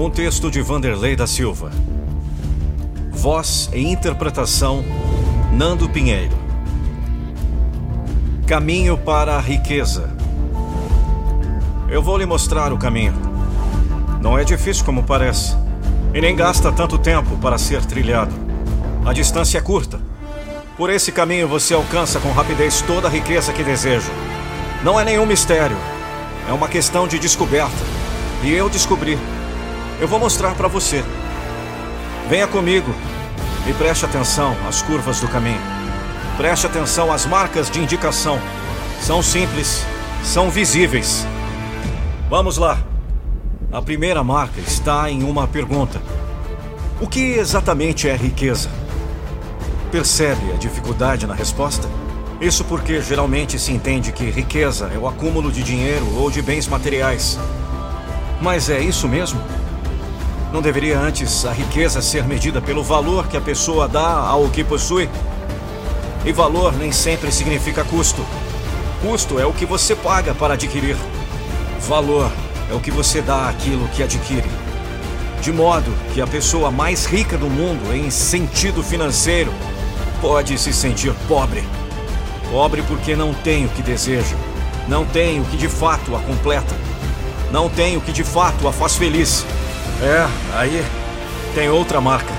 Um texto de Vanderlei da Silva. Voz e interpretação Nando Pinheiro. Caminho para a riqueza. Eu vou lhe mostrar o caminho. Não é difícil como parece, e nem gasta tanto tempo para ser trilhado. A distância é curta por esse caminho você alcança com rapidez toda a riqueza que deseja. Não é nenhum mistério. É uma questão de descoberta. E eu descobri. Eu vou mostrar para você. Venha comigo e preste atenção às curvas do caminho. Preste atenção às marcas de indicação. São simples, são visíveis. Vamos lá. A primeira marca está em uma pergunta: O que exatamente é riqueza? Percebe a dificuldade na resposta? Isso porque geralmente se entende que riqueza é o acúmulo de dinheiro ou de bens materiais. Mas é isso mesmo? Não deveria antes a riqueza ser medida pelo valor que a pessoa dá ao que possui? E valor nem sempre significa custo. Custo é o que você paga para adquirir. Valor é o que você dá àquilo que adquire. De modo que a pessoa mais rica do mundo, em sentido financeiro, pode se sentir pobre. Pobre porque não tem o que deseja, não tem o que de fato a completa, não tem o que de fato a faz feliz. É, aí tem outra marca.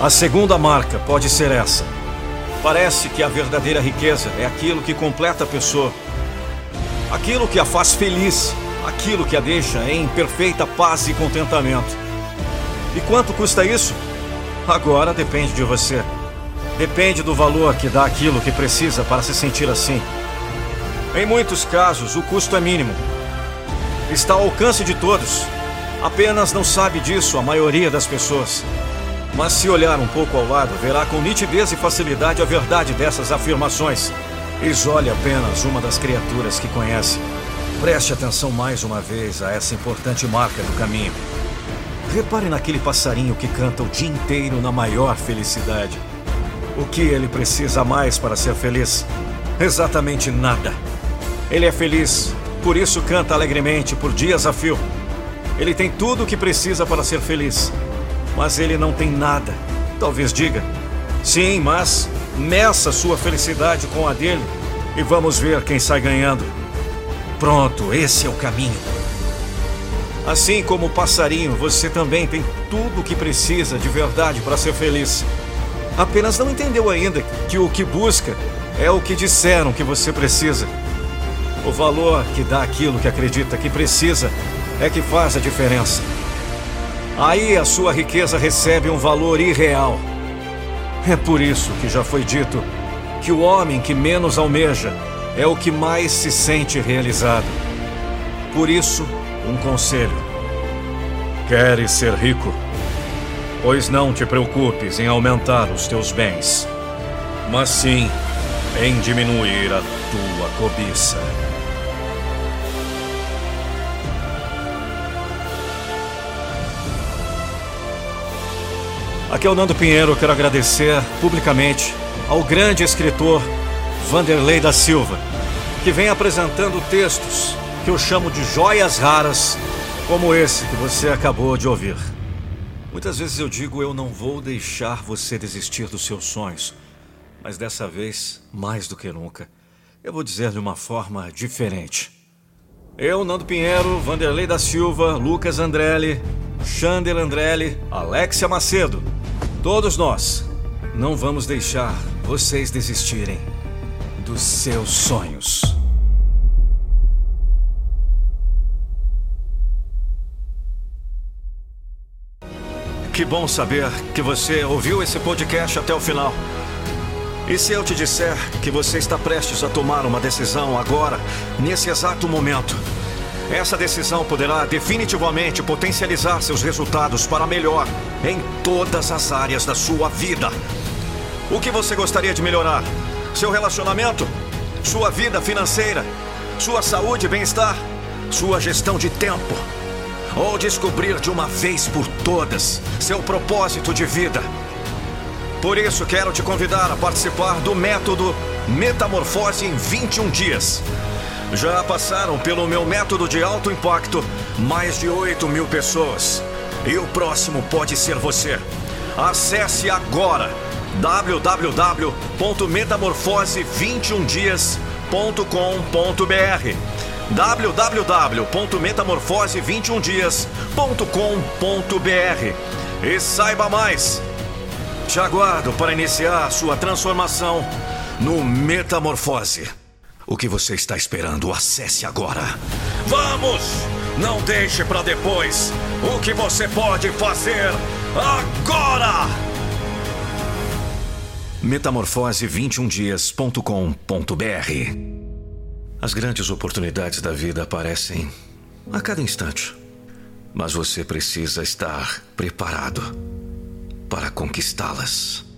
A segunda marca pode ser essa. Parece que a verdadeira riqueza é aquilo que completa a pessoa, aquilo que a faz feliz, aquilo que a deixa em perfeita paz e contentamento. E quanto custa isso? Agora depende de você. Depende do valor que dá aquilo que precisa para se sentir assim. Em muitos casos, o custo é mínimo. Está ao alcance de todos. Apenas não sabe disso a maioria das pessoas. Mas se olhar um pouco ao lado, verá com nitidez e facilidade a verdade dessas afirmações. Isole apenas uma das criaturas que conhece. Preste atenção mais uma vez a essa importante marca do caminho. Repare naquele passarinho que canta o dia inteiro na maior felicidade. O que ele precisa mais para ser feliz? Exatamente nada. Ele é feliz, por isso canta alegremente por dias a fio. Ele tem tudo o que precisa para ser feliz, mas ele não tem nada. Talvez diga: sim, mas meça sua felicidade com a dele e vamos ver quem sai ganhando. Pronto, esse é o caminho. Assim como o passarinho, você também tem tudo o que precisa de verdade para ser feliz. Apenas não entendeu ainda que o que busca é o que disseram que você precisa. O valor que dá aquilo que acredita que precisa é que faz a diferença. Aí a sua riqueza recebe um valor irreal. É por isso que já foi dito que o homem que menos almeja é o que mais se sente realizado. Por isso, um conselho. Queres ser rico? Pois não te preocupes em aumentar os teus bens, mas sim em diminuir a tua cobiça. Aqui é o Nando Pinheiro, quero agradecer publicamente ao grande escritor Vanderlei da Silva, que vem apresentando textos que eu chamo de joias raras, como esse que você acabou de ouvir. Muitas vezes eu digo eu não vou deixar você desistir dos seus sonhos, mas dessa vez, mais do que nunca, eu vou dizer de uma forma diferente. Eu, Nando Pinheiro, Vanderlei da Silva, Lucas Andrelli, Xander Andrelli, Alexia Macedo, todos nós não vamos deixar vocês desistirem dos seus sonhos. Que bom saber que você ouviu esse podcast até o final. E se eu te disser que você está prestes a tomar uma decisão agora, nesse exato momento? Essa decisão poderá definitivamente potencializar seus resultados para melhor em todas as áreas da sua vida. O que você gostaria de melhorar? Seu relacionamento? Sua vida financeira? Sua saúde e bem-estar? Sua gestão de tempo? Ou descobrir de uma vez por todas seu propósito de vida? Por isso, quero te convidar a participar do método Metamorfose em 21 dias. Já passaram pelo meu método de alto impacto mais de 8 mil pessoas. E o próximo pode ser você. Acesse agora www.metamorfose21dias.com.br www.metamorfose21dias.com.br e saiba mais. Te aguardo para iniciar sua transformação no Metamorfose. O que você está esperando? Acesse agora. Vamos! Não deixe para depois. O que você pode fazer agora? Metamorfose21dias.com.br As grandes oportunidades da vida aparecem a cada instante. Mas você precisa estar preparado para conquistá-las.